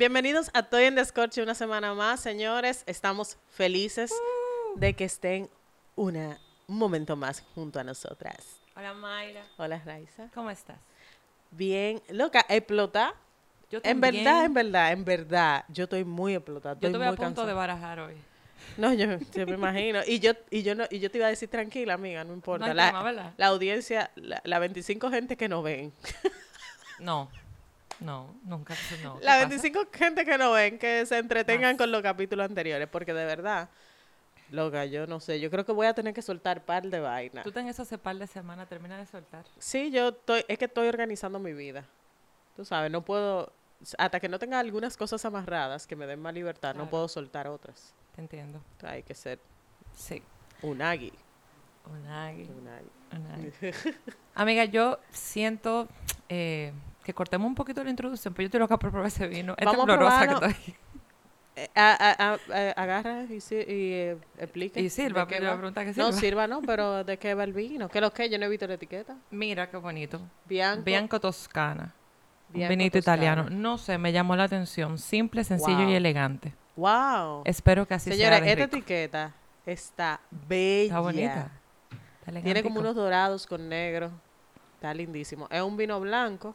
Bienvenidos a Toy en Descorche una semana más, señores. Estamos felices de que estén una, un momento más junto a nosotras. Hola Mayra. Hola Raiza. ¿Cómo estás? Bien, loca, explota. Yo En verdad, en verdad, en verdad, yo estoy muy explotada. Yo Estoy estuve a muy punto de barajar hoy. No, yo, yo me imagino. Y yo, y yo no, y yo te iba a decir tranquila, amiga, no importa. No la, la audiencia, la, la 25 gente que nos ven. No. No, nunca. No. ¿Qué La pasa? 25 gente que nos ven, que se entretengan Más. con los capítulos anteriores, porque de verdad, loca, yo no sé, yo creo que voy a tener que soltar par de vainas. Tú ten eso hace par de semanas, termina de soltar. Sí, yo estoy, es que estoy organizando mi vida. Tú sabes, no puedo, hasta que no tenga algunas cosas amarradas que me den más libertad, no puedo soltar otras. Te entiendo. Hay que ser Sí. un agui. Un agui, un agui. un agui. Amiga, yo siento eh, que cortemos un poquito la introducción, pero yo estoy loca por probar ese vino. Es Vamos a que estoy. Eh, a- a- a- eh, agarra y, si- y eh, explica. Y sirva, qué pero la pregunta que No, sirva. sirva no, pero ¿de qué va el vino? ¿Qué es lo que? Yo no he visto la etiqueta. Mira qué bonito. Bianco. Bianco Toscana. Un Bianco vinito italiano. No sé, me llamó la atención. Simple, sencillo Wow. y elegante. Wow. Espero que así Señores, sea de esta rico. etiqueta está bella. Está bonita. Está Tiene como unos dorados con negro. Está lindísimo. Es un vino blanco,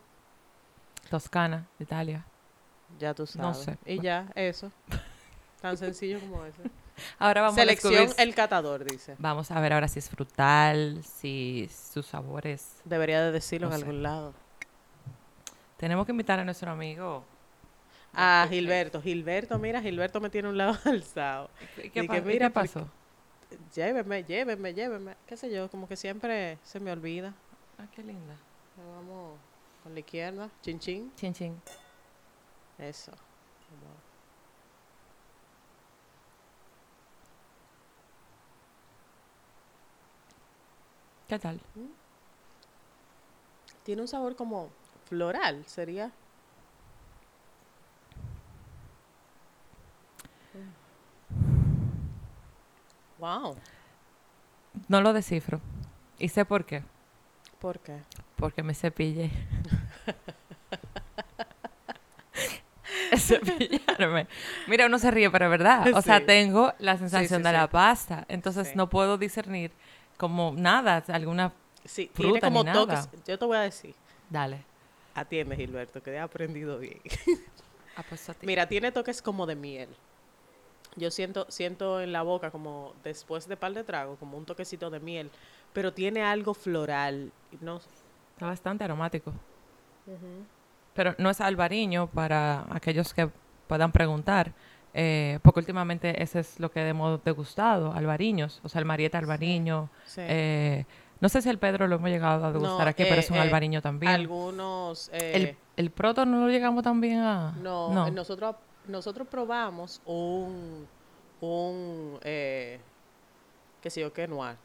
Toscana, Italia. ya tú No sabes. sé. Y ya, eso. Tan sencillo como eso. Ahora vamos Selección a descubrir. el catador, dice. Vamos a ver ahora si es frutal, si sus sabores. Debería de decirlo No en sé. algún lado. Tenemos que invitar a nuestro amigo. Ah, Gilberto. Gilberto, mira, Gilberto me tiene un lado alzado. ¿Y ¿Qué, que y mira, qué pasó? Llévenme, llévenme, llévenme. Qué sé yo, como que siempre se me olvida. Ah, qué linda. Vamos con la izquierda. Chin, chin. Chin chin. Eso. ¿Qué tal? Tiene un sabor como floral, sería. Wow. No lo descifro. ¿Y sé por qué? ¿Por qué? Porque me cepillé. Cepillarme. Mira, uno se ríe, pero es verdad. O sea, tengo la sensación sí, de la pasta. Entonces no puedo discernir como nada, alguna... Sí, Fruta tiene como ni toques. nada. Yo te voy a decir. Dale. Atiende, Gilberto, que he aprendido bien. Apuesto a ti. Mira, tiene toques como de miel. Yo siento, siento en la boca como después de par de trago, como un toquecito de miel, pero tiene algo floral. No, Está bastante aromático. Pero no es albariño para aquellos que puedan preguntar, eh, porque últimamente ese es lo que hemos degustado, albariños, o sea, el marieta albariño. sí. eh, no sé si el Pedro lo hemos llegado a degustar No, aquí, pero eh, es un albariño también. Algunos. el, el proto no lo llegamos también a... no, nosotros, nosotros probamos un. un eh, qué sé yo, qué noir.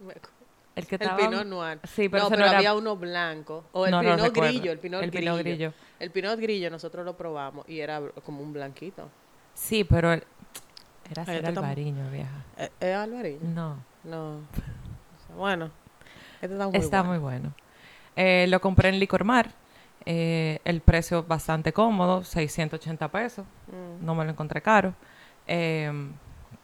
El que el estaba... pinot noir. Sí, pero no, pero no era- había uno blanco. O el no pinot grillo, el pinot El grillo. pinot grillo. El pinot grillo nosotros lo probamos y era como un blanquito. Sí, pero el- era ser este albariño, vieja. ¿Es es alvareño? No. No. Bueno, este está muy Está bueno. muy bueno. Eh, lo compré en Licormar. Eh, el precio bastante cómodo, 680 pesos. Mm. No me lo encontré caro. Eh,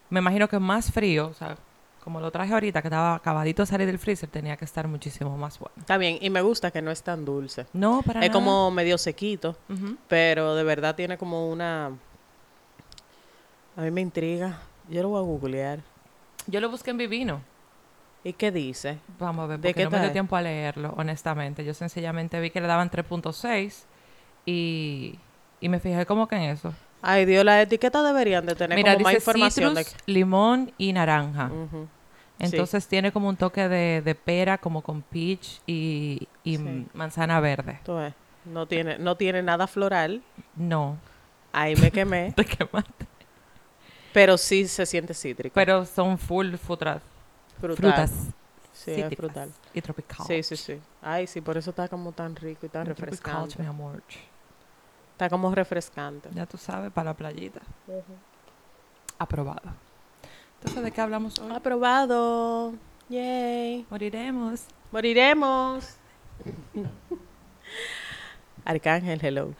me imagino que más frío, o sea, como lo traje ahorita, que estaba acabadito de salir del freezer, tenía que estar muchísimo más bueno. Está bien, y me gusta que no es tan dulce. No, para es nada. como medio sequito, pero de verdad tiene como una... A mí me intriga. Yo lo voy a googlear. Yo lo busqué en Vivino. ¿Y qué dice? Vamos a ver, ¿De porque qué no me dio tiempo a leerlo, honestamente. Yo sencillamente vi que le daban 3.6 y, y me fijé como que en eso. Ay, Dios, las etiquetas deberían de tener Mira, como más dice información. citrus, limón y naranja. De... Ujú. Entonces tiene como un toque de, de pera, como con peach y, y Sí. manzana verde. No tiene, no tiene nada floral. No, Ahí me quemé. te quemaste. pero sí se siente cítrico. Pero son full frutas. Frutas. Sí, es frutal. Y tropical. Sí, sí, sí. Ay, sí, por eso está como tan rico y tan Tropical, refrescante. mi amor. Está como refrescante. Ya tú sabes, para la playita. Aprobado. Entonces, ¿de qué hablamos hoy? Aprobado. Yay. Moriremos. Moriremos. Arcángel, hello.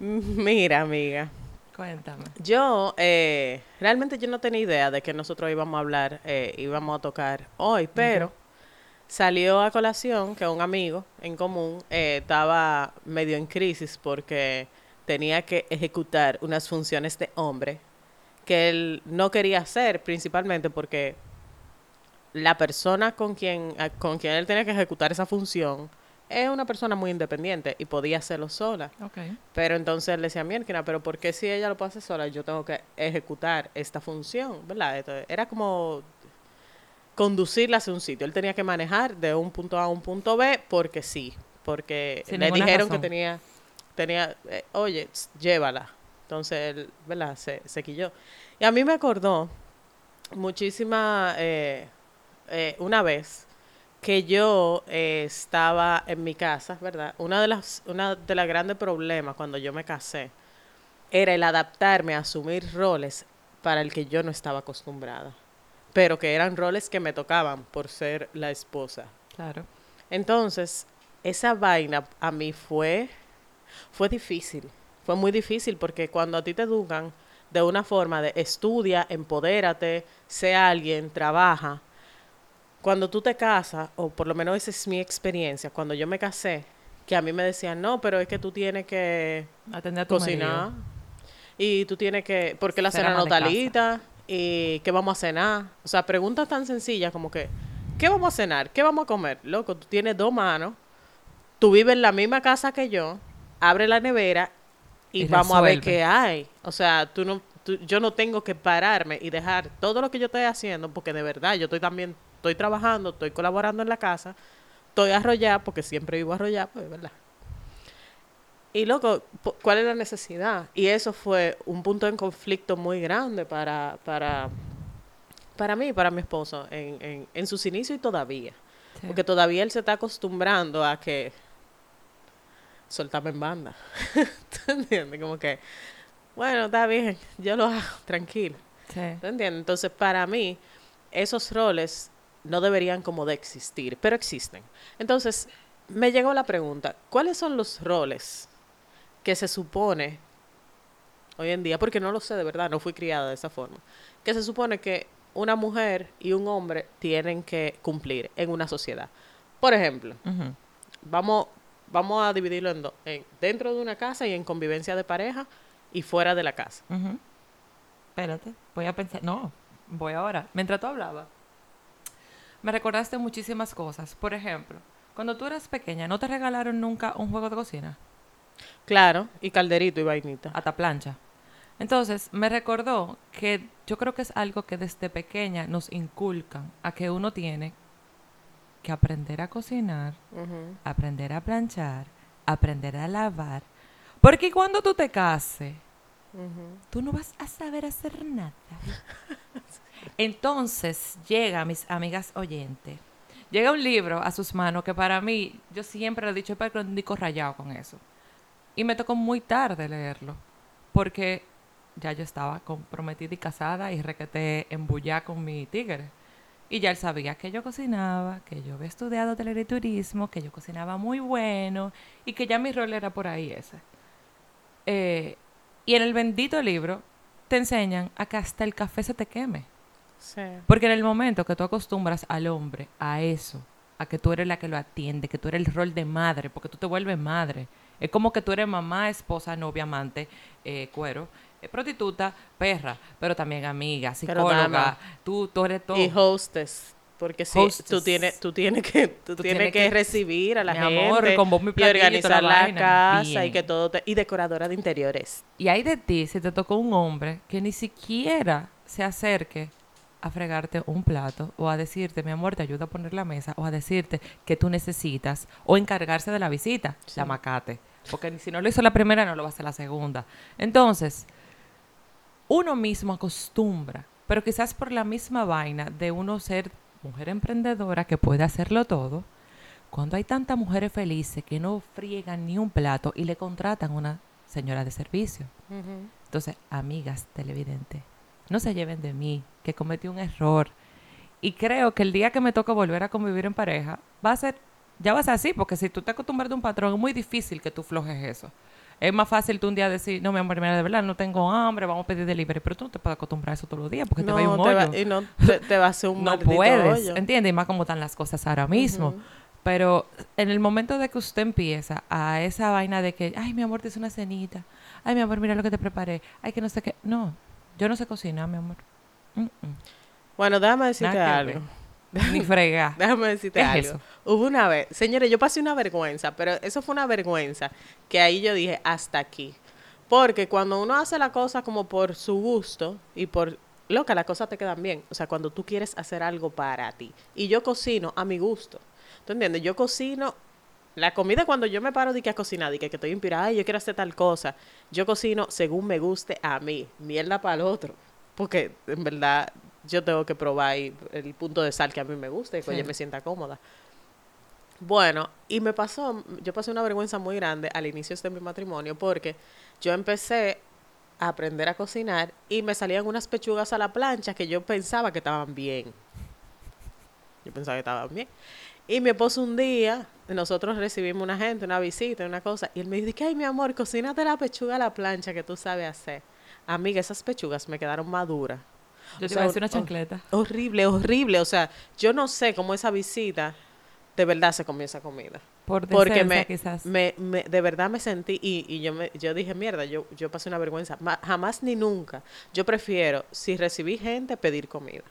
Mira, amiga. Cuéntame. Yo, eh, realmente yo no tenía idea de que nosotros íbamos a hablar, eh, íbamos a tocar hoy, pero salió a colación que un amigo en común eh, estaba medio en crisis porque tenía que ejecutar unas funciones de hombre que él no quería hacer, principalmente porque la persona con quien, con quien él tenía que ejecutar esa función es una persona muy independiente y podía hacerlo sola. Ok. Pero entonces él decía, mierda, pero ¿por qué si ella lo puede hacer sola, yo tengo que ejecutar esta función? ¿Verdad? Entonces, era como conducirla hacia un sitio. Él tenía que manejar de un punto A a un punto B porque sí, porque Sin le dijeron que tenía, tenía eh, oye, llévala. Entonces él, ¿verdad? Se, se quilló. Y a mí me acordó muchísima, eh, eh, una vez que yo eh, estaba en mi casa, ¿verdad? Una de las, una de los grandes problemas cuando yo me casé era el adaptarme a asumir roles para el que yo no estaba acostumbrada, pero que eran roles que me tocaban por ser la esposa. Claro. Entonces, esa vaina a mí fue, fue difícil, fue muy difícil porque cuando a ti te educan de una forma de estudia, empodérate, sé alguien, trabaja, cuando tú te casas, o por lo menos esa es mi experiencia, cuando yo me casé, que a mí me decían, no, pero es que tú tienes que Atender a tu cocinar marido. y tú tienes que, ¿por qué la cena no lista? ¿Y qué vamos a cenar? O sea, preguntas tan sencillas como que, ¿qué vamos a cenar? ¿Qué vamos a comer? Loco, tú tienes dos manos, tú vives en la misma casa que yo, abre la nevera y, Y vamos a ver qué hay. O sea, tú no, tú- yo no tengo que pararme y dejar todo lo que yo estoy haciendo, porque de verdad yo estoy también, estoy trabajando, estoy colaborando en la casa, estoy arrollada, porque siempre vivo arrollada, pues, ¿verdad? Y loco, ¿cuál es la necesidad? Y eso fue un punto en conflicto muy grande para, para, para mí y para mi esposo en, en, en sus inicios y todavía. Sí. Porque todavía él se está acostumbrando a que soltame en banda. ¿Tú entiendes? Como que, bueno, está bien, yo lo hago, tranquilo. Sí. ¿Tú entiendes? Entonces, para mí, esos roles no deberían como de existir, pero existen. Entonces, me llegó la pregunta, ¿cuáles son los roles que se supone hoy en día, porque no lo sé de verdad, no fui criada de esa forma, que se supone que una mujer y un hombre tienen que cumplir en una sociedad? Por ejemplo, vamos, vamos a dividirlo en dos, en dentro de una casa y en convivencia de pareja y fuera de la casa. Ujú. Espérate, voy a pensar. No, voy ahora. Mientras tú hablabas, me recordaste muchísimas cosas. Por ejemplo, cuando tú eras pequeña, ¿no te regalaron nunca un juego de cocina? Claro, y calderito y vainita. Hasta plancha. Entonces, me recordó que yo creo que es algo que desde pequeña nos inculcan a que uno tiene que aprender a cocinar, aprender a planchar, aprender a lavar. Porque cuando tú te cases, tú no vas a saber hacer nada. Entonces llega, mis amigas oyentes, llega un libro a sus manos que para mí, yo siempre lo he dicho, es para rayado con eso. Y me tocó muy tarde leerlo, porque ya yo estaba comprometida y casada y requeté embullá con mi tigre. Y ya él sabía que yo cocinaba, que yo había estudiado hotelería y turismo, que yo cocinaba muy bueno y que ya mi rol era por ahí ese. Eh, y en el bendito libro te enseñan a que hasta el café se te queme. Sí. Porque en el momento que tú acostumbras al hombre a eso, a que tú eres la que lo atiende, que tú eres el rol de madre, porque tú te vuelves madre. Es como que tú eres mamá, esposa, novia, amante, eh, cuero, prostituta, perra, pero también amiga, psicóloga. Tú, tú eres todo. Y hostess. Porque sí, Hostess. tú tienes, tú tienes que, tú Tú tienes tienes que, que- recibir a la Mi gente amor, con y organizar la casa y que todo te- y decoradora de interiores. Y hay de ti si te tocó un hombre que ni siquiera se acerque a fregarte un plato o a decirte, mi amor, te ayuda a poner la mesa o a decirte que tú necesitas o encargarse de la visita, Sí. la macate. Porque si no lo hizo la primera, no lo va a hacer la segunda. Entonces, uno mismo acostumbra, pero quizás por la misma vaina de uno ser mujer emprendedora que puede hacerlo todo, cuando hay tantas mujeres felices que no friegan ni un plato y le contratan una señora de servicio. Entonces, amigas televidentes, no se lleven de mí, que cometí un error. Y creo que el día que me toca volver a convivir en pareja, va a ser, ya va a ser así, porque si tú te acostumbras a un patrón, es muy difícil que tú flojes eso. Es más fácil tú un día decir, no, mi amor, mira, de verdad, no tengo hambre, vamos a pedir delivery. Pero tú no te puedes acostumbrar a eso todos los días porque te va a ir un hoyo. va- y no te, te va a hacer un no puedes, hoyo. ¿entiendes? Y más como están las cosas ahora mismo. Pero en el momento de que usted empieza a esa vaina de que, ay, mi amor, te hice una cenita. Ay, mi amor, mira lo que te preparé. Ay, que no sé qué. No, yo no sé cocinar, mi amor. Mm, mm. Bueno, déjame decirte Nada algo. Ni fregar. Déjame decirte ¿Qué es algo. eso? Hubo una vez, señores, yo pasé una vergüenza, pero eso fue una vergüenza que ahí yo dije hasta aquí. Porque cuando uno hace la cosa como por su gusto y por loca, las cosas te quedan bien. O sea, cuando tú quieres hacer algo para ti. Y yo cocino a mi gusto. ¿Tú entiendes? Yo cocino la comida cuando yo me paro de que a cocinar, de que, que estoy inspirada, ay, yo quiero hacer tal cosa. Yo cocino según me guste a mí, mierda para el otro. Porque en verdad yo tengo que probar el punto de sal que a mí me guste y que Sí. yo me sienta cómoda. Bueno, y me pasó, yo pasé una vergüenza muy grande al inicio de mi matrimonio porque yo empecé a aprender a cocinar y me salían unas pechugas a la plancha que yo pensaba que estaban bien. Yo pensaba que estaban bien. Y mi esposo un día, nosotros recibimos una gente, una visita, una cosa, y él me dice, ay, mi amor, cocínate la pechuga a la plancha que tú sabes hacer. Amiga, esas pechugas me quedaron maduras. Yo te iba a decir una chancleta. Horrible, horrible. O sea, yo no sé cómo esa visita de verdad se comió esa comida. Por Porque me, quizás. me, me- de verdad me sentí y, y yo me, yo dije, mierda, yo, yo pasé una vergüenza. Ma- jamás ni nunca. Yo prefiero, si recibí gente, pedir comida.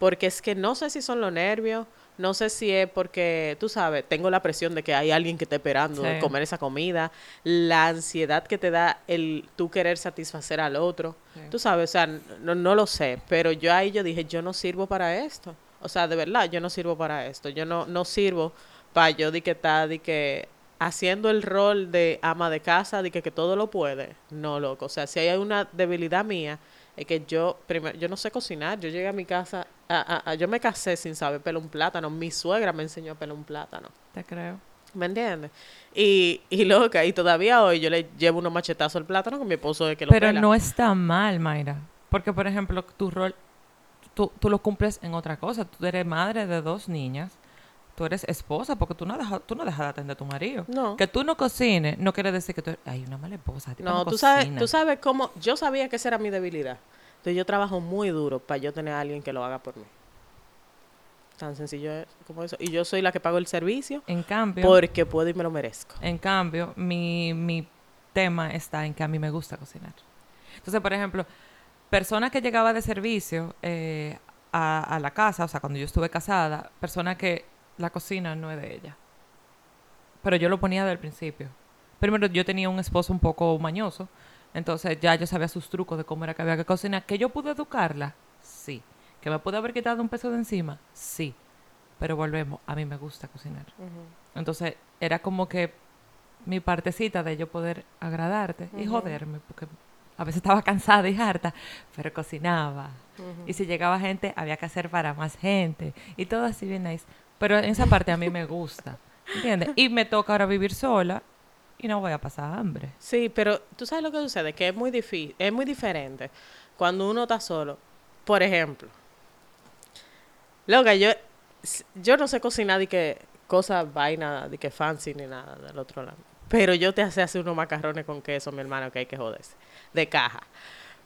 Porque es que no sé si son los nervios, no sé si es porque, tú sabes, tengo la presión de que hay alguien que esté esperando de comer esa comida, la ansiedad que te da el tú querer satisfacer al otro. Sí. Tú sabes, o sea, no, no lo sé, pero yo ahí yo dije, yo no sirvo para esto. O sea, de verdad, yo no sirvo para esto. Yo no, no sirvo para yo de que está, de que haciendo el rol de ama de casa, de que, que todo lo puede. No, loco. O sea, si hay una debilidad mía, es que yo, primero, yo no sé cocinar. Yo llegué a mi casa, a- a- a- yo me casé sin saber pelar un plátano. Mi suegra me enseñó a pelar un plátano. Te creo. ¿Me entiendes? Y, y loca, y todavía hoy yo le llevo unos machetazos al plátano con mi esposo de que lo Pero pela. no está mal, Mayra. Porque, por ejemplo, tu rol, tú, tú lo cumples en otra cosa. Tú eres madre de dos niñas. Tú eres esposa porque tú no dejas, tú no dejas de atender a tu marido. No. Que tú no cocines no quiere decir que tú eres, ay, una mala esposa. No, tú sabes, cocina". tú sabes cómo, yo sabía que esa era mi debilidad. Entonces yo trabajo muy duro para yo tener a alguien que lo haga por mí. Tan sencillo como eso. Y yo soy la que pago el servicio En cambio, porque puedo y me lo merezco. en cambio, mi, mi tema está en que a mí me gusta cocinar. Entonces, por ejemplo, persona que llegaba de servicio eh, a, a la casa, o sea, cuando yo estuve casada, persona que la cocina no es de ella. Pero yo lo ponía desde el principio. Primero, yo tenía un esposo un poco mañoso, entonces ya yo sabía sus trucos de cómo era que había que cocinar. ¿Que yo pude educarla? Sí. ¿Que me pude haber quitado un peso de encima? Sí. Pero volvemos, a mí me gusta cocinar. Entonces, era como que mi partecita de yo poder agradarte y joderme, porque a veces estaba cansada y harta, pero cocinaba. Y si llegaba gente, había que hacer para más gente. Y todo así bien nice. Pero en esa parte a mí me gusta. ¿Entiendes? Y me toca ahora vivir sola y no voy a pasar hambre. Sí, pero tú sabes lo que sucede, que es muy difícil, es muy diferente cuando uno está solo. Por ejemplo, loca, yo, yo no sé cocinar de que cosas vaina, de que fancy ni nada del otro lado. Pero yo te hace hacer unos macarrones con queso, mi hermano, que hay que joderse. De caja.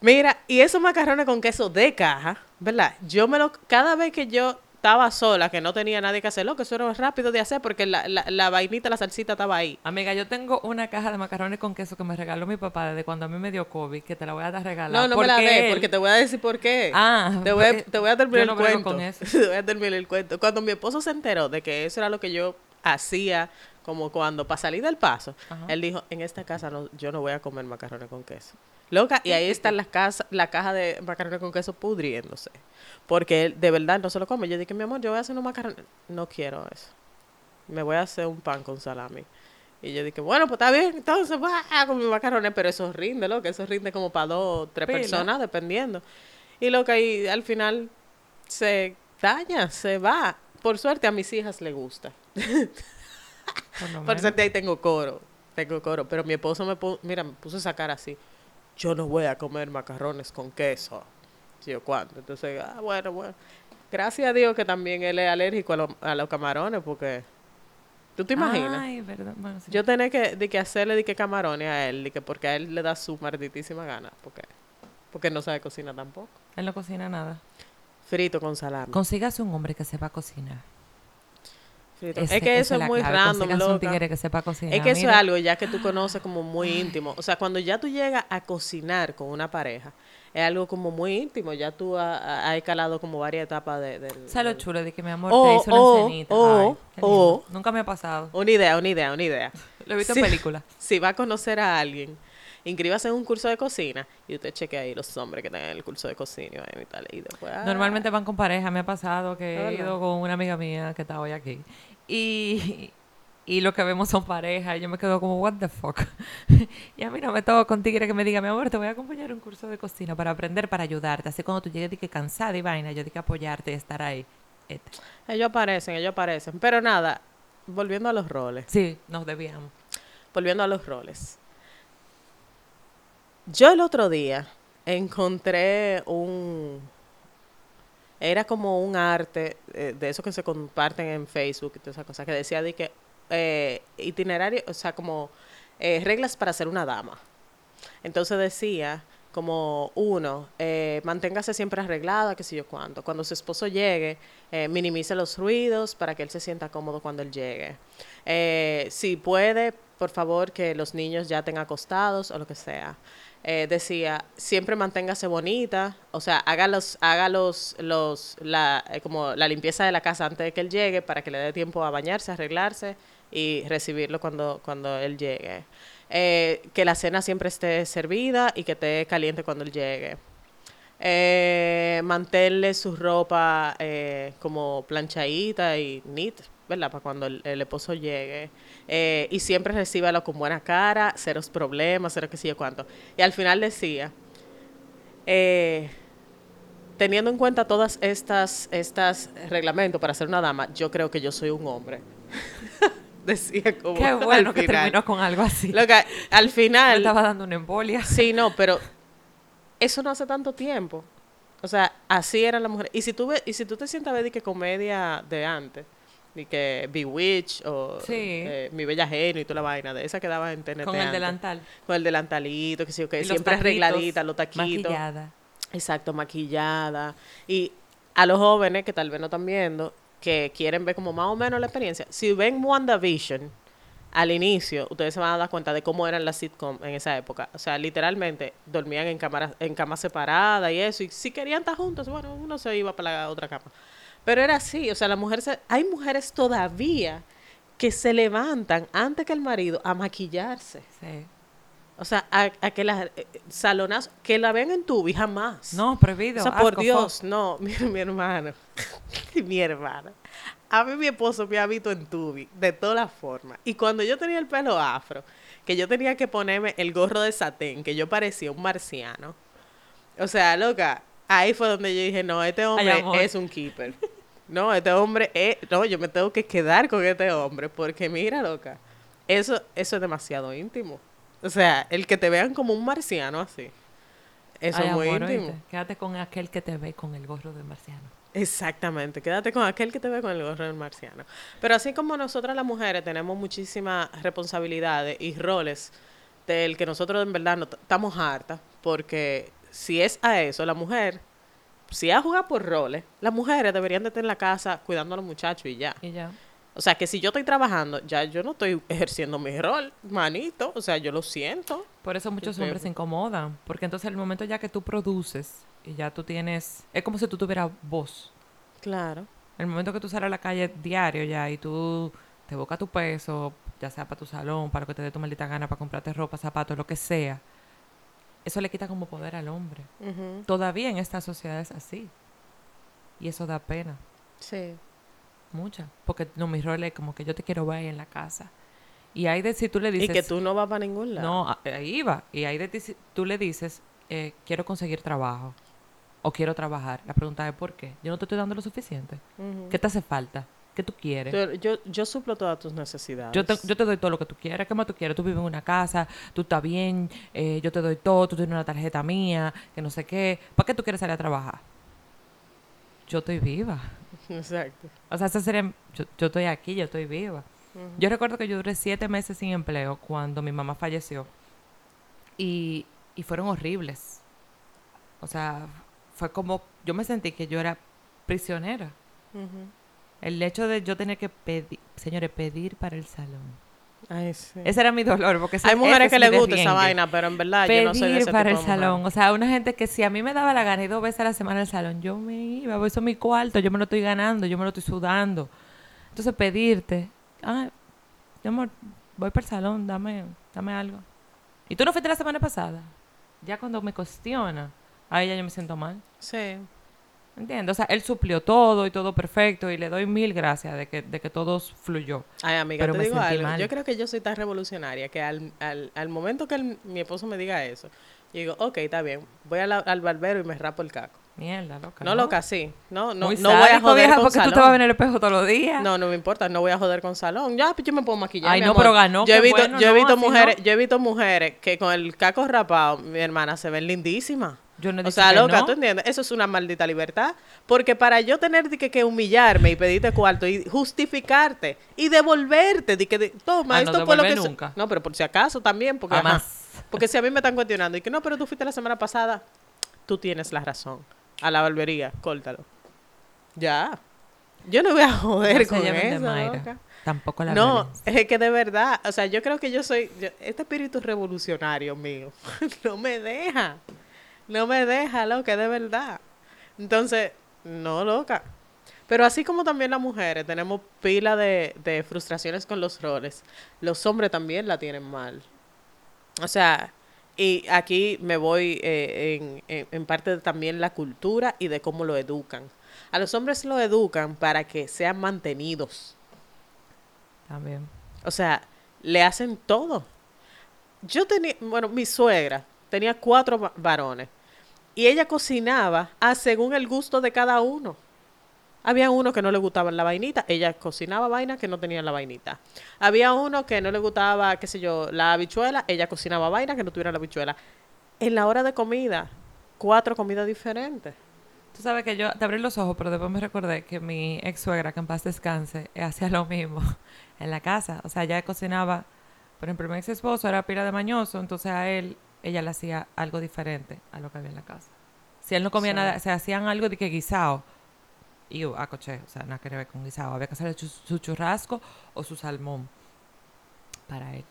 Mira, y esos macarrones con queso de caja, ¿verdad? Yo me lo, cada vez que yo estaba sola, que no tenía nadie que hacerlo, que eso era rápido de hacer porque la, la, la vainita, la salsita estaba ahí. Amiga, yo tengo una caja de macarrones con queso que me regaló mi papá desde cuando a mí me dio COVID, que te la voy a dar regalar. No, no me la dé, él- porque te voy a decir por qué. Ah, te voy a, te voy a terminar yo el cuento. con eso. te voy a terminar el cuento. Cuando mi esposo se enteró de que eso era lo que yo hacía, como cuando para salir del paso, Ajá. él dijo, en esta casa no, yo no voy a comer macarrones con queso. Loca, y ahí está la, casa, la caja de macarrones con queso pudriéndose. Porque él de verdad no se lo come. Yo dije, mi amor, yo voy a hacer unos macarrones. No quiero eso. Me voy a hacer un pan con salami. Y yo dije, bueno, pues está bien, entonces voy a comer macarrones, pero eso rinde, loca, eso rinde como para dos, tres Pila. personas, dependiendo. Y lo que ahí al final se daña, se va. Por suerte a mis hijas le gusta. Por suerte ahí tengo coro, tengo coro. Pero mi esposo me puso, mira, me puso esa cara así. Yo no voy a comer macarrones con queso. Yo, ¿cuándo? Entonces, ah, bueno, bueno. Gracias a Dios que también él es alérgico a, lo- a los camarones porque ¿Tú te imaginas? Ay, verdad. Bueno, sí. Yo tenía que, de que hacerle de que camarones a él, de que porque a él le da su marditísima gana, porque, porque no sabe cocinar tampoco. Él no cocina nada. Frito con salami. Consígase un hombre que sepa cocinar. Frito. Ese- es que eso es muy clave. random, un loca. tigre que sepa cocinar. Es que eso es algo ya que tú conoces como muy íntimo. O sea, cuando ya tú llegas a cocinar con una pareja, es algo como muy íntimo. Ya tú ha- ha- has escalado como varias etapas de, del- ¿Sabes lo del- chulo de que mi amor O- te hizo una o- cenita? o- Ay, qué lindo. o- Nunca me ha pasado. Una idea, una idea, una idea. Lo he visto Sí. en películas. Si va a conocer a alguien, inscríbase en un curso de cocina y usted cheque ahí los hombres que tengan el curso de cocina y tal. Y después, ah, Normalmente van con pareja. Me ha pasado que Ah, he ¿verdad? ido con una amiga mía que está hoy aquí. Y, y lo que vemos son pareja. Y yo me quedo como, what the fuck. y a mí no me toca con tigre que me diga, mi amor, te voy a acompañar a un curso de cocina para aprender, para ayudarte. Así cuando tú llegues de que cansada y vaina, yo de que apoyarte y estar ahí. Este. Ellos aparecen, ellos aparecen. Pero nada, volviendo a los roles. Sí, nos debíamos. Volviendo a los roles. Yo el otro día encontré un... Era como un arte eh, de esos que se comparten en Facebook y todas esas cosas, que decía de que eh, itinerario, o sea, como eh, reglas para ser una dama. Entonces decía como uno, eh, manténgase siempre arreglada, que sé yo cuánto. Cuando su esposo llegue, minimice los ruidos para que él se sienta cómodo cuando él llegue. Si puede, por favor, que los niños ya estén acostados o lo que sea. Eh, decía, siempre manténgase bonita, o sea, haga los, haga los, los, la, eh, como la limpieza de la casa antes de que él llegue para que le dé tiempo a bañarse, arreglarse y recibirlo cuando, cuando él llegue. Eh, que la cena siempre esté servida y que esté caliente cuando él llegue. Eh, mantenerle su ropa como planchadita y neat, ¿verdad? Para cuando el, el esposo llegue. Eh, y siempre recíbalo con buena cara, ceros problemas, cero que sé yo cuánto. Y al final decía, eh, teniendo en cuenta todas estas, estas reglamentos para ser una dama, yo creo que yo soy un hombre. decía como Qué bueno que terminó con algo así. Al Me final... estaba dando una embolia. Sí, no, pero eso no hace tanto tiempo. O sea, así eran las mujeres. Y si tú, ve- y si tú te sientas a ver que comedia de antes, de que Bewitch o Sí. eh, Mi Bella Genio y toda la vaina, de esa que daba en TNT Con el antes. delantal. Con el delantalito, que sí, que Y siempre arregladita, los taquitos. Maquillada. Exacto, maquillada. Y a los jóvenes que tal vez no están viendo, que quieren ver como más o menos la experiencia, si ven WandaVision al inicio, ustedes se van a dar cuenta de cómo eran las sitcom en esa época. O sea, literalmente dormían en cámaras, en camas separadas y eso. Y si querían estar juntos, bueno, uno se iba para la otra cama. Pero era así, o sea, la mujer se, hay mujeres todavía que se levantan antes que el marido a maquillarse. Sí. O sea, a, a que las eh, salonazos, que la ven en tubi jamás. No, prohibido. O sea, por asco, Dios, no, mi, mi hermano, mi hermana. A mí mi esposo me ha visto en tubi, de todas las formas. Y cuando yo tenía el pelo afro, que yo tenía que ponerme el gorro de satén, que yo parecía un marciano. O sea, loca, ahí fue donde yo dije, no, este hombre es un keeper. No, este hombre es, no, yo me tengo que quedar con este hombre, porque mira, loca, eso, eso es demasiado íntimo. O sea, el que te vean como un marciano así. Eso Ay, es muy amor, íntimo. oíste, Quédate con aquel que te ve con el gorro de marciano. Exactamente, quédate con aquel que te ve con el gorro del marciano. Pero así como nosotras las mujeres tenemos muchísimas responsabilidades y roles del que nosotros en verdad no estamos hartas, porque si es a eso, la mujer, si a jugar por roles, las mujeres deberían de estar en la casa cuidando a los muchachos y ya. Y ya. O sea, que si yo estoy trabajando, ya yo no estoy ejerciendo mi rol, manito, o sea, yo lo siento. Por eso muchos Sí. hombres se incomodan. Porque entonces el momento ya que tú produces y ya tú tienes... Es como si tú tuvieras voz. Claro. El momento que tú sales a la calle diario ya y tú te buscas tu peso, ya sea para tu salón, para lo que te dé tu maldita gana, para comprarte ropa, zapatos, lo que sea, eso le quita como poder al hombre. Todavía en esta sociedad es así. Y eso da pena, Sí. mucha. Porque no, mi rol es como que yo te quiero ver ahí en la casa. Y ahí de si tú le dices... y que tú no vas para ningún lado. No, ahí va. Y ahí de ti si tú le dices, eh, quiero conseguir trabajo o quiero trabajar. La pregunta es, ¿por qué? Yo no te estoy dando lo suficiente. ¿Qué te hace falta? ¿Qué tú quieres? Yo, yo, yo suplo todas tus necesidades. Yo te, yo te doy todo lo que tú quieres. ¿Qué más tú quieres? Tú vives en una casa, tú estás bien, eh, yo te doy todo, tú tienes una tarjeta mía, que no sé qué. ¿Para qué tú quieres salir a trabajar? Yo estoy viva. Exacto. O sea, esa sería, yo, yo estoy aquí, yo estoy viva. Yo recuerdo que yo duré siete meses sin empleo cuando mi mamá falleció. Y, y fueron horribles. O sea, fue como, yo me sentí que yo era prisionera. El hecho de yo tener que pedir, señores, pedir para el salón. Ay, sí. Ese era mi dolor, porque ese- Hay mujeres que les gusta esa vaina, pero en verdad yo Pedir no soy de ese para el de salón. O sea, una gente que si a mí me daba la gana y dos veces a la semana al salón, yo me iba, eso es mi cuarto, yo me lo estoy ganando, yo me lo estoy sudando. Entonces pedirte, ah, mi amor, voy para el salón, dame, dame algo. ¿Y tú no fuiste la semana pasada? Ya cuando me cuestiona, ahí ya yo me siento mal. Sí. ¿Entiendes? O sea, él suplió todo y todo perfecto y le doy mil gracias de que, de que todo fluyó. Ay, amiga, Pero te me digo algo. mal. Yo creo que yo soy tan revolucionaria que al, al, al momento que el- mi esposo me diga eso, yo digo, ok, está bien, voy la- al barbero y me rapo el caco. Mierda, loca. No, loca, sí. No, no, Muy no voy a joder vieja, con porque tú te salón. vas a ver en el espejo todos los días. No, no me importa, no voy a joder con salón. Ya, pues yo me puedo maquillar. Ay, mi no, amor. pero ganó, Yo he visto, bueno, yo he no, visto mujeres, no. yo he visto mujeres que con el caco rapado, mi hermana, se ven lindísimas. Yo no o sea, loca, no. ¿tú entiendes? Eso es una maldita libertad. Porque para yo tener que, que humillarme y pedirte cuarto y justificarte y devolverte, de que, de- toma, Ah, no esto fue lo que... devolver se-". nunca. No, pero por si acaso también, porque... ajá. Porque si a mí me están cuestionando y que no, pero tú fuiste la semana pasada, tú tienes la razón. A la barbería, córtalo. Ya. Yo no voy a joder No con eso. Tampoco la No, violencia. es que de verdad, o sea, yo creo que yo soy, yo- este espíritu revolucionario mío, no me deja, no me deja, loca, de verdad. Entonces, no, loca. Pero así como también las mujeres tenemos pila de, de frustraciones con los roles, los hombres también la tienen mal. O sea, y aquí me voy eh, en, en- en parte de también la cultura y de cómo lo educan. A los hombres lo educan para que sean mantenidos. También. O sea, le hacen todo. Yo tenía, bueno, mi suegra tenía cuatro va- varones y ella cocinaba a según el gusto de cada uno. Había uno que no le gustaba la vainita, ella cocinaba vainas que no tenían la vainita. Había uno que no le gustaba, qué sé yo, la habichuela, ella cocinaba vainas que no tuvieran la habichuela. En la hora de comida, cuatro comidas diferentes. Tú sabes que yo te abrí los ojos, pero después me recordé que mi ex suegra, que en paz descanse, hacía lo mismo en la casa. O sea, ella cocinaba, por ejemplo, mi ex esposo era pila de mañoso, entonces a él, ella le hacía algo diferente a lo que había en la casa. Si él no comía nada, se hacían algo de que guisado. Y yo, ah, coche, o sea, nada que ver con guisado. Había que hacerle su churrasco o su salmón para él.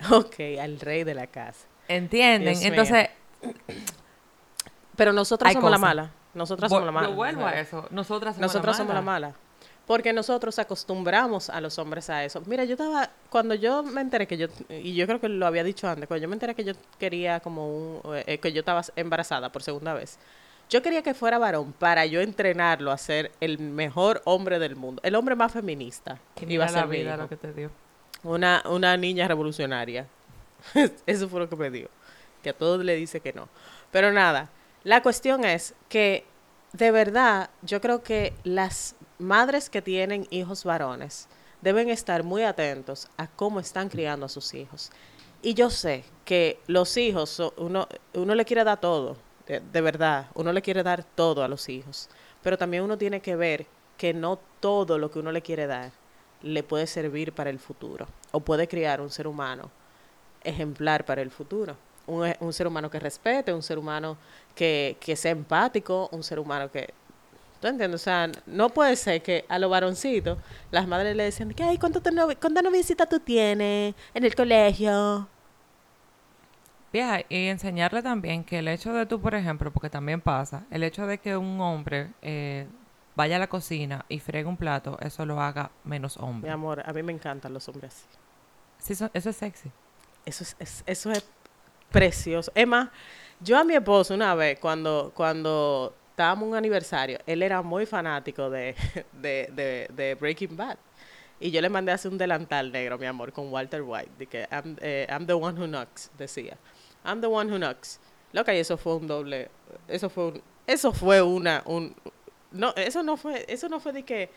Ok, al rey de la casa. ¿Entienden? Dios. Entonces, Pero nosotras somos la mala. Nosotras somos la mala. yo vuelvo a eso. Nosotras somos la somos la mala. Porque nosotros acostumbramos a los hombres a eso. Mira, yo estaba, cuando yo me enteré que yo, y yo creo que lo había dicho antes, cuando yo me enteré que yo quería como un, eh, que yo estaba embarazada por segunda vez, yo quería que fuera varón para yo entrenarlo a ser el mejor hombre del mundo, el hombre más feminista. Y iba mira a ser la mi vida hijo. lo que te dio. Una, una niña revolucionaria. Eso fue lo que me dio. Que a todos le dice que no. Pero nada, la cuestión es que de verdad yo creo que las madres que tienen hijos varones deben estar muy atentos a cómo están criando a sus hijos. Y yo sé que los hijos, uno, uno le quiere dar todo, de, verdad, uno le quiere dar todo a los hijos. Pero también uno tiene que ver que no todo lo que uno le quiere dar le puede servir para el futuro o puede criar un ser humano ejemplar para el futuro. Un, un ser humano que respete, un ser humano que, que sea empático, un ser humano que... ¿Tú entiendes? O sea, no puede ser que a los varoncitos las madres le decían que, ay, ¿cuánto te novi- ¿cuánta noviecita tú tienes en el colegio? Vieja, y enseñarle también que el hecho de tú, por ejemplo, porque también pasa, el hecho de que un hombre eh, vaya a la cocina y fregue un plato, eso lo haga menos Mi hombre. amor, a mí me encantan los hombres así. Sí, eso, eso es sexy. Eso es, es- eso es precioso. Es más, yo a mi esposo una vez, cuando, cuando estábamos en un aniversario, él era muy fanático de, de, de, de Breaking Bad. Y yo le mandé hacer un delantal negro, mi amor, con Walter White, de que I'm, eh, I'm the one who knocks, decía. I'm the one who knocks. Loca, y eso fue un doble, eso fue un, eso fue una, un, no, eso no fue, eso no fue de que,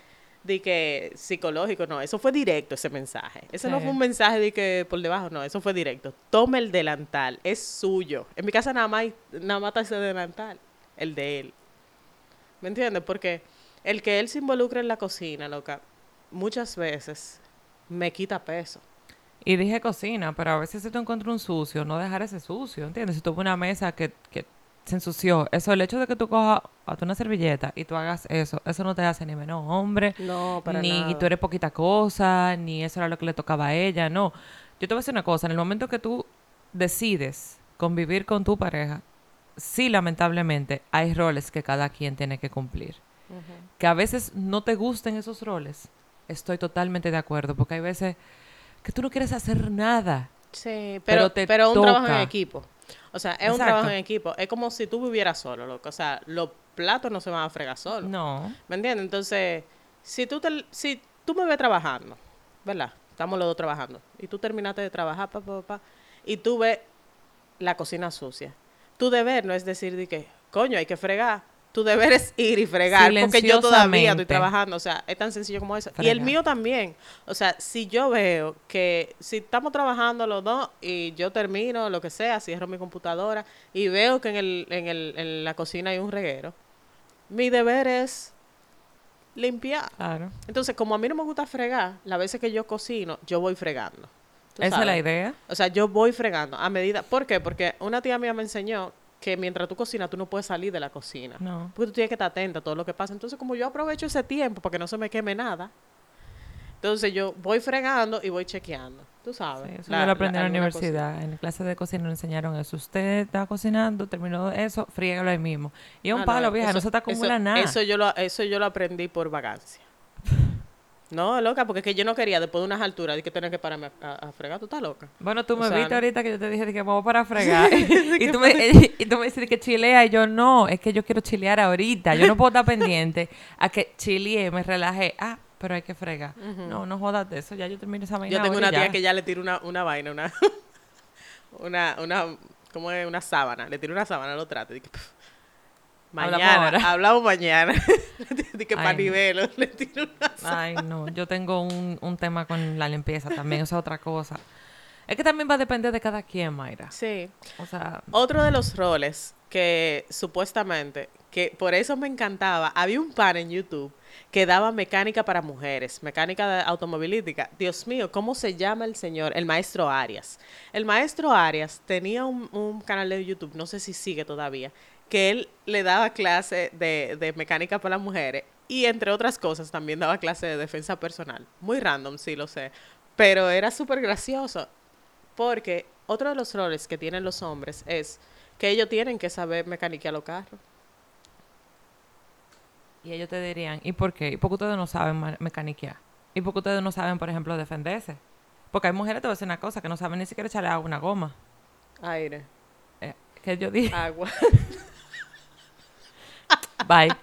de que psicológico, no, eso fue directo ese mensaje. Eso no fue un mensaje de que por debajo, no, eso fue directo. Tome el delantal, es suyo. En mi casa nada más, nada más está ese delantal, el de él. ¿Me entiendes? Porque el que él se involucre en la cocina, loca, muchas veces me quita peso. Y dije cocina, pero a veces si tú encuentras un sucio, no dejar ese sucio, ¿entiendes? Si tú una mesa que, que se ensució, eso, el hecho de que tú cojas a una servilleta y tú hagas eso, eso no te hace ni menos hombre, No, para ni nada. tú eres poquita cosa, ni eso era lo que le tocaba a ella, no. Yo te voy a decir una cosa, en el momento que tú decides convivir con tu pareja, sí, lamentablemente, hay roles que cada quien tiene que cumplir. Que a veces no te gusten esos roles, estoy totalmente de acuerdo, porque hay veces que tú no quieres hacer nada. Sí, Pero pero, te pero, un trabajo en equipo. O sea, es un trabajo en equipo. Es como si tú vivieras solo, loco. O sea, los platos no se van a fregar solos. No. ¿Me entiendes? Entonces, si tú, te, si tú me ves trabajando, ¿verdad? Estamos los dos trabajando. Y tú terminaste de trabajar, pa, pa, pa, y tú ves la cocina sucia. Tu deber no es decir de que, coño, hay que fregar. Tu deber es ir y fregar. Porque yo todavía estoy trabajando. O sea, es tan sencillo como eso. Y el mío también. O sea, si yo veo que si estamos trabajando los dos y yo termino, lo que sea, cierro mi computadora y veo que en, el, en, el, en la cocina hay un reguero, mi deber es limpiar. Claro. Entonces, como a mí no me gusta fregar, las veces que yo cocino, yo voy fregando. ¿Tú Esa es la idea. O sea, yo voy fregando a medida. ¿Por qué? Porque una tía mía me enseñó que mientras tú cocinas, tú no puedes salir de la cocina. No. Porque tú tienes que estar atenta a todo lo que pasa. Entonces, como yo aprovecho ese tiempo para que no se me queme nada, entonces yo voy fregando y voy chequeando. Tú sabes. Sí, eso La- yo lo aprendí la- en la cocina. universidad. En clase de cocina nos enseñaron eso. Usted está cocinando, terminó eso, frígalo ahí mismo. Y es un Ah, palo, vieja, no se te acumula eso- nada. Eso yo, lo, eso yo lo aprendí por vagancia. No, loca, porque es que yo no quería después de unas alturas de que tener que pararme a, a- a fregar. ¿Tú estás loca? Bueno, tú O me sea, viste no. ahorita que yo te dije de que vamos para fregar. y, tú me, y tú me dices que chilea. Y yo, no, es que yo quiero chilear ahorita. Yo no puedo estar pendiente a que chileé, me relajé. Ah, pero hay que fregar. No, no jodas de eso. Ya yo termino esa vaina Yo tengo una y tía ya. que ya le tira una, una vaina, una, una, una, ¿cómo es? Una sábana. Le tira una sábana, lo trata. Dice, "Pff, Hablamos mañana, ahora". hablamos mañana. Dice que Ay, para no. nivelo, le tira una. Ay, no, yo tengo un, un tema con la limpieza también, esa es otra cosa. Es que también va a depender de cada quien, Mayra. Sí. O sea, Otro de los roles que supuestamente, que por eso me encantaba, había un pan en YouTube que daba mecánica para mujeres, mecánica de- automovilística. Dios mío, ¿cómo se llama el señor? El maestro Arias. El maestro Arias tenía un, un canal de YouTube, no sé si sigue todavía, que él le daba clase de, de mecánica para las mujeres y entre otras cosas también daba clase de defensa personal. Muy random, sí lo sé, pero era súper gracioso. Porque otro de los roles que tienen los hombres es que ellos tienen que saber mecaniquear los carros. y ellos te dirían, ¿y por qué? ¿Y por qué ustedes no saben mecaniquear? ¿Y por qué ustedes no saben, por ejemplo, defenderse? Porque hay mujeres, te voy a decir una cosa, que no saben ni siquiera echarle agua a una goma. Aire, Eh, que yo dije, agua. bye.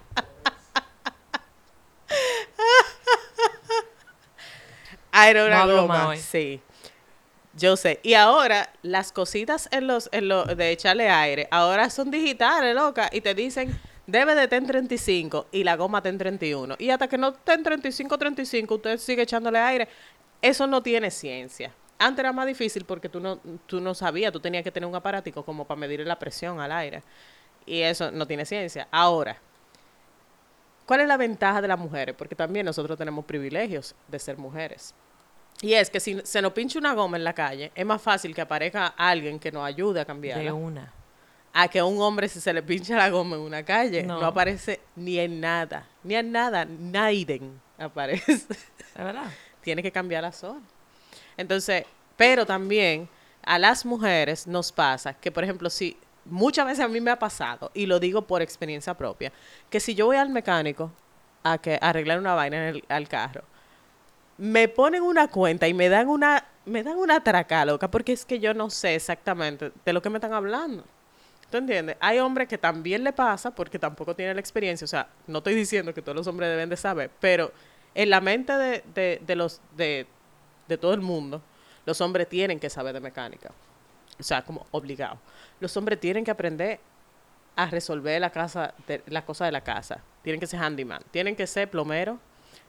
Aire una No. Sí. Yo sé. Y ahora, las cositas en los, en lo, de echarle aire, ahora son digitales, loca. Y te dicen, debe de tener 35 y la goma ten 31. Y hasta que no ten 35, 35, usted sigue echándole aire. Eso no tiene ciencia. Antes era más difícil porque tú no, tú no sabías, tú tenías que tener un aparático como para medir la presión al aire. Y eso no tiene ciencia. Ahora, ¿cuál es la ventaja de las mujeres? Porque también nosotros tenemos privilegios de ser mujeres. Y es que si se nos pincha una goma en la calle, es más fácil que aparezca alguien que nos ayude a De cambiarla. una. A que a un hombre si se le pincha la goma en una calle, no, No. aparece ni en nada. Ni en nada, Naiden aparece. ¿Es verdad? Tiene que cambiar la zona. Entonces, pero también a las mujeres nos pasa que, por ejemplo, si muchas veces a mí me ha pasado, y lo digo por experiencia propia, que si yo voy al mecánico a que arreglar una vaina en el al carro, me ponen una cuenta y me dan una me dan una traca loca porque es que yo no sé exactamente de lo que me están hablando. ¿Tú entiendes? Hay hombres que también le pasa porque tampoco tienen la experiencia. O sea, no estoy diciendo que todos los hombres deben de saber, pero en la mente de, de, de los de, de todo el mundo, los hombres tienen que saber de mecánica. O sea, como obligado. Los hombres tienen que aprender a resolver la casa, de, la cosa de la casa. Tienen que ser handyman. Tienen que ser plomeros,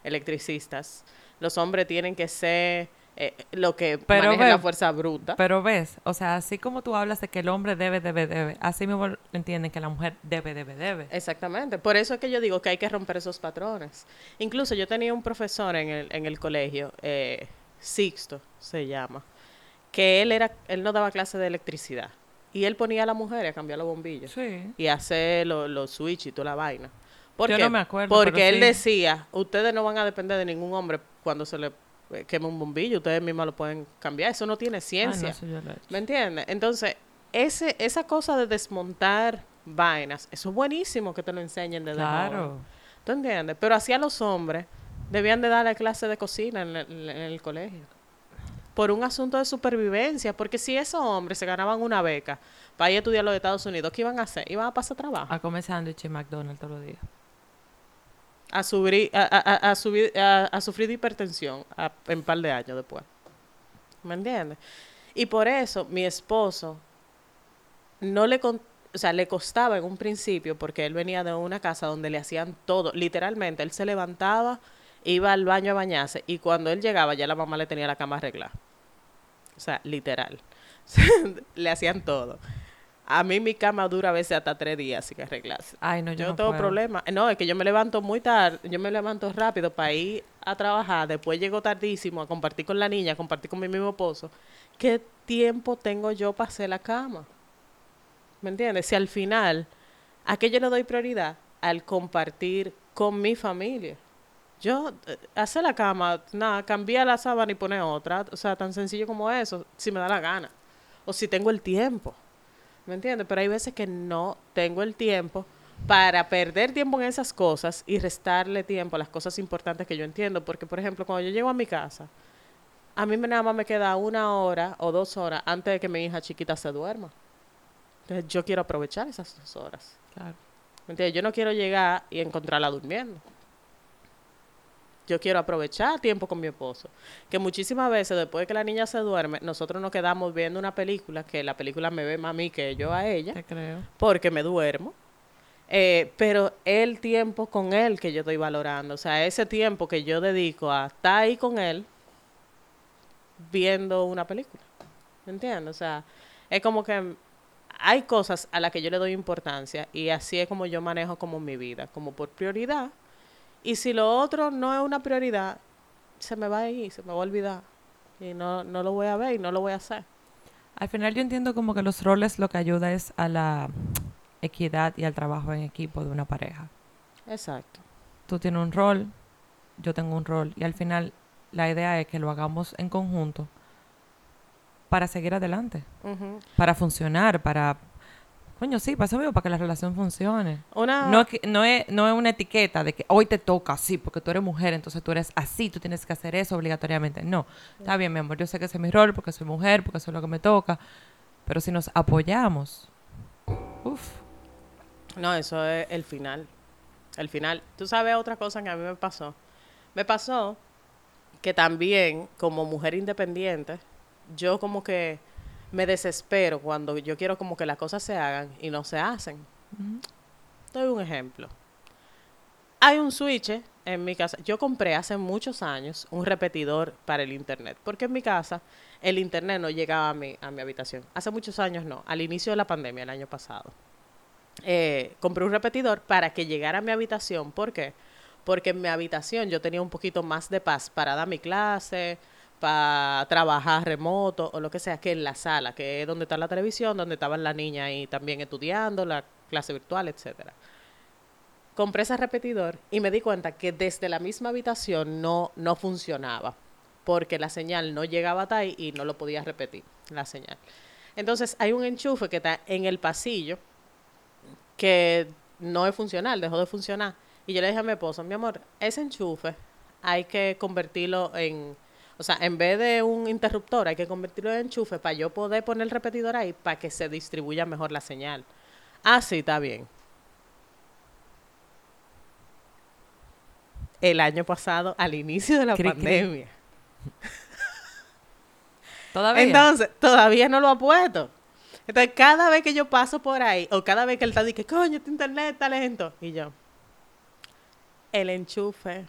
electricistas. Los hombres tienen que ser eh, lo que Pero maneja la fuerza bruta. Pero ves, o sea, así como tú hablas de que el hombre debe, debe, debe, así mismo entienden que la mujer debe, debe, debe. Exactamente. Por eso es que yo digo que hay que romper esos patrones. Incluso yo tenía un profesor en el, en el colegio, eh, Sixto se llama, que él era, él no daba clase de electricidad. Y él ponía a la mujer a cambiar los bombillos. Sí. Y hacer los los switch y toda la vaina. ¿Por Yo qué? no me acuerdo, Porque él sí. decía, ustedes no van a depender de ningún hombre cuando se le eh, queme un bombillo, ustedes mismos lo pueden cambiar. Eso no tiene Ah, ciencia. lo he. ¿Me entiendes? Entonces, ese, esa cosa de desmontar vainas, eso es buenísimo que te lo enseñen desde. Claro. ¿Tú entiendes? Pero así a los hombres debían de darle clase de cocina en el, en el colegio. Por un asunto de supervivencia. Porque si esos hombres se ganaban una beca para ir a estudiar los Estados Unidos, ¿qué iban a hacer? Iban a pasar trabajo. A comer sándwich en McDonald's todos los días. A, subir, a, a- a- a subir, a, a sufrir de hipertensión a- en un par de años después. ¿Me entiendes? Y por eso mi esposo no le, con- o sea, le costaba en un principio porque él venía de una casa donde le hacían todo, literalmente, él se levantaba, iba al baño a bañarse y cuando él llegaba ya la mamá le tenía la cama arreglada. O sea, literal. le hacían todo. A mí mi cama dura a veces hasta tres días sin arreglarse. Ay, no, yo, Yo no tengo puedo. problema. No, es que yo me levanto muy tarde, yo me levanto rápido para ir a trabajar, después llego tardísimo a compartir con la niña, a compartir con mi mismo esposo. ¿Qué tiempo tengo yo para hacer la cama? ¿Me entiendes? Si al final, ¿a qué yo le doy prioridad? Al compartir con mi familia. Yo, eh, hacer la cama, nada, cambiar la sábana y poner otra, o sea, tan sencillo como eso, si me da la gana. O si tengo el tiempo. ¿Me entiendes? Pero hay veces que no tengo el tiempo para perder tiempo en esas cosas y restarle tiempo a las cosas importantes que yo entiendo. Porque, por ejemplo, cuando yo llego a mi casa, a mí me- nada más me queda una hora o dos horas antes de que mi hija chiquita se duerma. Entonces, yo quiero aprovechar esas dos horas. Claro. ¿Me entiendes? Yo no quiero llegar y encontrarla durmiendo. Yo quiero aprovechar tiempo con mi esposo. Que muchísimas veces, después de que la niña se duerme, nosotros nos quedamos viendo una película, que la película me ve más a mí que yo a ella Te creo. porque me duermo. Eh, pero el tiempo con él que yo estoy valorando, o sea, ese tiempo que yo dedico a estar ahí con él viendo una película. ¿Me entiendes? O sea, es como que hay cosas a las que yo le doy importancia y así es como yo manejo como mi vida, como por prioridad. Y si lo otro no es una prioridad, se me va a ir, se me va a olvidar. Y no, no lo voy a ver y no lo voy a hacer. Al final yo entiendo como que los roles lo que ayuda es a la equidad y al trabajo en equipo de una pareja. Exacto. Tú tienes un rol, yo tengo un rol y al final la idea es que lo hagamos en conjunto para seguir adelante, para funcionar, para... Coño, sí, para eso mismo, para que la relación funcione. Una, No, no, es, no es una etiqueta de que hoy te toca así, porque tú eres mujer, entonces tú eres así, tú tienes que hacer eso obligatoriamente. No, está bien, mi amor, yo sé que ese es mi rol, porque soy mujer, porque eso es lo que me toca, pero si nos apoyamos, uff, No, eso es el final. El final. Tú sabes otra cosa que a mí me pasó. Me pasó que también, como mujer independiente, yo como que me desespero cuando yo quiero como que las cosas se hagan y no se hacen. Doy un ejemplo. Hay un switch en mi casa. Yo compré hace muchos años un repetidor para el internet, porque en mi casa el internet no llegaba a mi, a mi habitación. Hace muchos años no, al inicio de la pandemia, el año pasado. Eh, compré un repetidor para que llegara a mi habitación. ¿Por qué? Porque en mi habitación yo tenía un poquito más de paz para dar mi clase, para trabajar remoto o lo que sea, que en la sala, que es donde está la televisión, donde estaban las niñas ahí también estudiando, la clase virtual, etcétera. Compré ese repetidor y me di cuenta que desde la misma habitación no, no funcionaba, porque la señal no llegaba hasta ahí y no lo podía repetir, la señal. Entonces hay un enchufe que está en el pasillo que no es funcional, dejó de funcionar. Y yo le dije a mi esposo, mi amor, ese enchufe hay que convertirlo en, o sea, en vez de un interruptor, hay que convertirlo en enchufe para yo poder poner el repetidor ahí para que se distribuya mejor la señal. Ah, sí, está bien. El año pasado, al inicio de la Cri, cri. pandemia. todavía. Entonces, todavía no lo ha puesto. Entonces, cada vez que yo paso por ahí, o cada vez que él está diciendo, coño, este internet está lento, y yo, el enchufe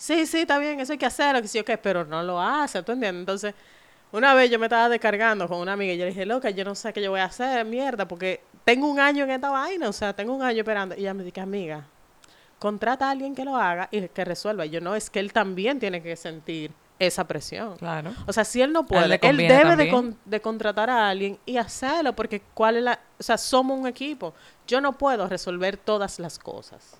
sí, sí, está bien, eso hay que hacerlo, que sí, ok, pero no lo hace, ¿tú entiendes? Entonces, una vez yo me estaba descargando con una amiga y yo le dije, loca, yo no sé qué yo voy a hacer, mierda, porque tengo un año en esta vaina, o sea, tengo un año esperando. Y ella me dice, amiga, contrata a alguien que lo haga y que resuelva. Y yo no, es que él también tiene que sentir esa presión. Claro. O sea, si él no él puede, él, conviene debe de, con- de contratar a alguien y hacerlo, porque cuál es la, o sea, somos un equipo. Yo no puedo resolver todas las cosas.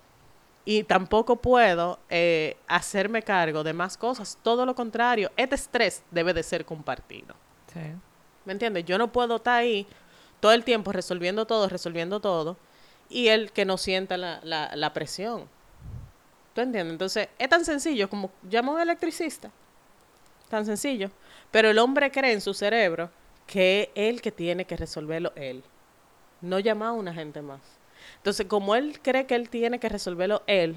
Y tampoco puedo eh, hacerme cargo de más cosas. Todo lo contrario, este estrés debe de ser compartido. Sí. ¿Me entiendes? Yo no puedo estar ahí todo el tiempo resolviendo todo, resolviendo todo, y él que no sienta la, la, la presión. ¿Tú entiendes? Entonces, es tan sencillo como llama a un electricista. Tan sencillo. Pero el hombre cree en su cerebro que es él que tiene que resolverlo él. No llama a una gente más. Entonces, como él cree que él tiene que resolverlo él,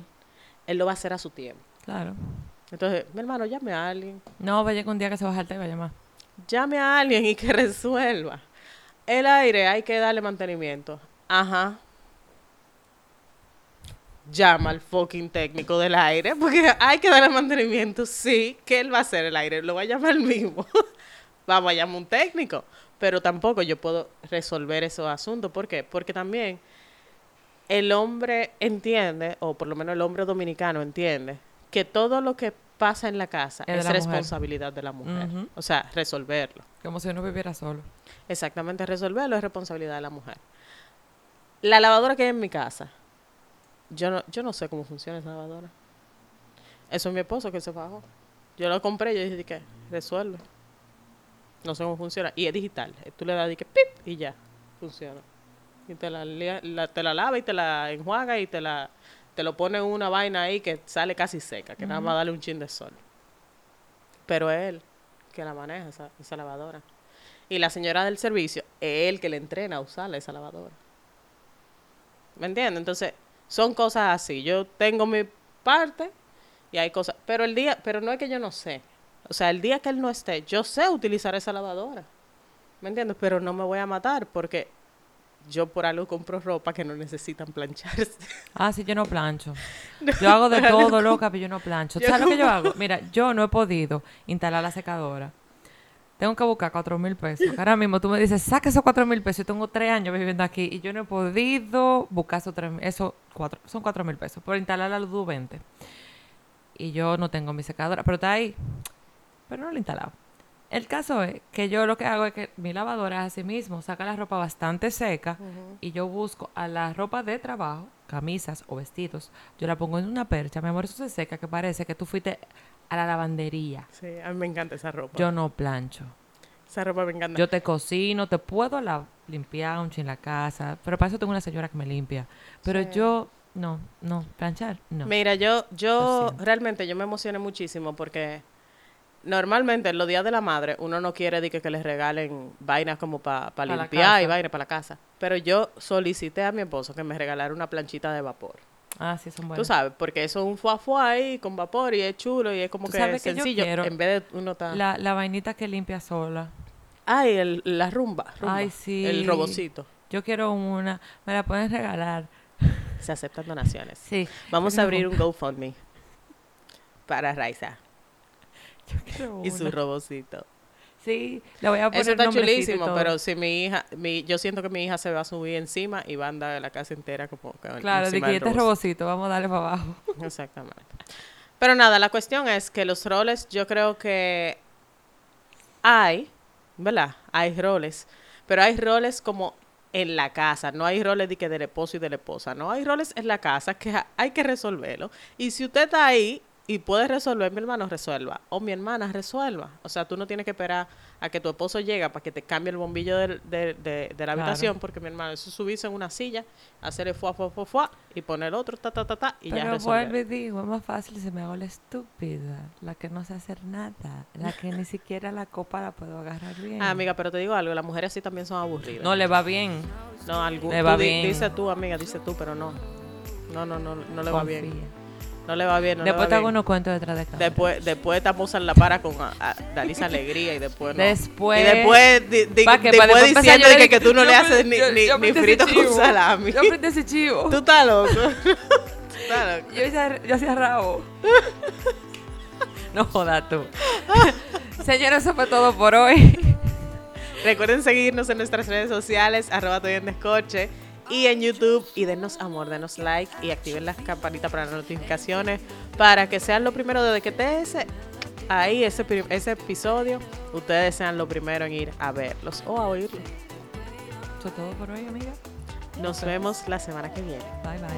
él lo va a hacer a su tiempo. Claro. Entonces, mi hermano, llame a alguien. No, va a llegar un día que se baja el té y va a llamar. llame a alguien y que resuelva. El aire hay que darle mantenimiento. Ajá. Llama al fucking técnico del aire porque hay que darle mantenimiento. Sí, que él va a hacer el aire, lo va a llamar él mismo. Vamos a llamar un técnico. Pero tampoco yo puedo resolver esos asuntos. ¿Por qué? Porque también el hombre entiende, o por lo menos el hombre dominicano entiende, que todo lo que pasa en la casa Es de es, la mujer. responsabilidad de la mujer. O sea, resolverlo. Como si uno viviera solo. Exactamente, resolverlo es responsabilidad de la mujer. La lavadora que hay en mi casa, yo no, yo no sé cómo funciona esa lavadora. Eso es mi esposo que se bajó. Yo lo compré y yo dije que resuelve. No sé cómo funciona. Y es digital. Tú le das y que pip y ya. Funciona. Y te la, la- te la lava y te la enjuaga y te la te lo pone en una vaina ahí que sale casi seca, que nada más darle un chin de sol. Pero es él que la maneja, esa, esa lavadora. Y la señora del servicio es él que le entrena a usar esa lavadora. ¿Me entiendes? Entonces, son cosas así. Yo tengo mi parte y hay cosas. Pero el día, pero no es que yo no sé. O sea, el día que él no esté, yo sé utilizar esa lavadora. ¿Me entiendes? Pero no me voy a matar porque yo por algo compro ropa que no necesitan plancharse. Ah, sí, yo no plancho. Yo hago de todo, loca, pero yo no plancho. Yo ¿Sabes lo que yo hago? Mira, yo no he podido instalar la secadora. Tengo que buscar cuatro mil pesos. Ahora mismo tú me dices, saca esos cuatro mil pesos. Yo tengo tres años viviendo aquí y yo no he podido buscar esos tres mil- esos cuatro, son cuatro mil pesos por instalar la luz 20. Y yo no tengo mi secadora, pero está ahí. Pero no la he instalado. El caso es que yo lo que hago es que mi lavadora es así mismo, saca la ropa bastante seca y yo busco a la ropa de trabajo, camisas o vestidos, yo la pongo en una percha, mi amor, eso se seca que parece que tú fuiste a la lavandería. Sí, a mí me encanta esa ropa. Yo no plancho. esa ropa me encanta. Yo te cocino, te puedo la- limpiar un chin la casa, pero para eso tengo una señora que me limpia. Pero Sí. yo, no, no, planchar, no. Mira, yo, yo realmente yo me emocioné muchísimo porque normalmente en los días de la madre uno no quiere de que, que les regalen vainas como para Pa' limpiar y vainas para la casa. Pero yo solicité a mi esposo que me regalara una planchita de vapor. Ah, sí, son Tú buenas. sabes, porque eso es un fuá fuá ahí con vapor y es chulo y es como Tú que sabes que yo sencillo. quiero en vez de uno. La, la vainita que limpia sola. Ay, el, la rumba, rumba. Ay, sí. El robocito. Yo quiero una, me la pueden regalar. Se aceptan donaciones. Sí. Vamos yo a abrir un GoFundMe para Raiza Yo quiero y su robocito. Sí, le voy a poner Eso está chulísimo, pero si mi hija, mi, yo siento que mi hija se va a subir encima y va a andar la casa entera como que Claro, de que este robocito. vamos a darle para abajo. Exactamente. Pero nada, la cuestión es que los roles, yo creo que hay, ¿verdad? Hay roles, pero hay roles como en la casa, no hay roles de que del esposo y de la esposa, no hay roles en la casa que ha- hay que resolverlo. Y si usted está ahí y puede resolver, mi hermano resuelva, o mi hermana resuelva. O sea, tú no tienes que esperar a que tu esposo llegue para que te cambie el bombillo de, de- de la Claro. habitación, porque mi hermano, eso es subirse en una silla, hacerle fuá, fuá, fuá, fuá, y poner otro, ta, ta, ta, ta, y ya Pero resolver. vuelvo y digo, es más fácil si me hago la estúpida, la que no sé hacer nada, la que ni siquiera la copa la puedo agarrar bien. Ah, amiga, pero te digo algo, las mujeres así también son aburridas. No le va bien. no algún, le va bien. Dice tú, amiga, dice tú, pero no. No, no, no, no le va bien. No le va bien, no después te hago unos cuentos detrás de cámara. Después, después estamos en la para con a, a Dalisa Alegría y después no. Después- Y después, di- di- que- después diciendo que, tú no yo le haces ni, yo- ni, yo ni frito con salami. Yo aprendí ese chivo. Tú estás loco. Tú estás loco. Yo, hice- yo hacía rabo. no jodas tú. Señores, eso fue todo por hoy. Recuerden seguirnos en nuestras redes sociales, arroba descoche y en YouTube. Y denos amor, denos like y activen las campanitas para las notificaciones para que sean lo primero desde que te ese ahí ese, ese episodio, ustedes sean lo primero en ir a verlos o a oírlos. Eso es todo por hoy, amiga. Nos vemos la semana que viene. Bye bye.